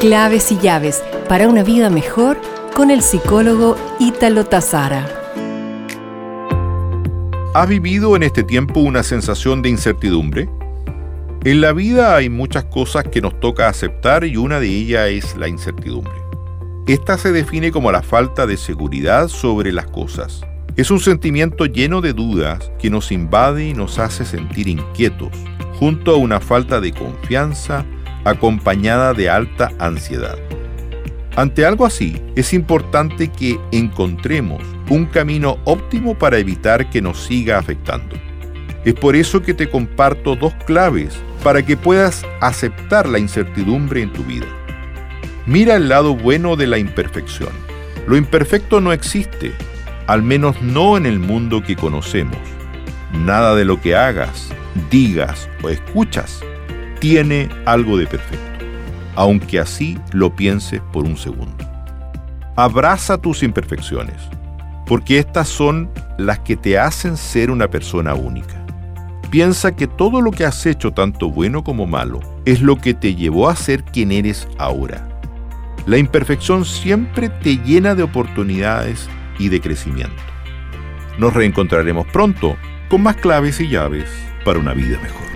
Claves y llaves para una vida mejor con el psicólogo Ítalo Tazara. ¿Has vivido en este tiempo una sensación de incertidumbre? En la vida hay muchas cosas que nos toca aceptar y una de ellas es la incertidumbre. Esta se define como la falta de seguridad sobre las cosas. Es un sentimiento lleno de dudas que nos invade y nos hace sentir inquietos, junto a una falta de confianza acompañada de alta ansiedad. Ante algo así, es importante que encontremos un camino óptimo para evitar que nos siga afectando. Es por eso que te comparto dos claves para que puedas aceptar la incertidumbre en tu vida. Mira el lado bueno de la imperfección. Lo imperfecto no existe, al menos no en el mundo que conocemos. Nada de lo que hagas, digas o escuchas tiene algo de perfecto, aunque así lo pienses por un segundo. Abraza tus imperfecciones, porque estas son las que te hacen ser una persona única. Piensa que todo lo que has hecho, tanto bueno como malo, es lo que te llevó a ser quien eres ahora. La imperfección siempre te llena de oportunidades y de crecimiento. Nos reencontraremos pronto con más claves y llaves para una vida mejor.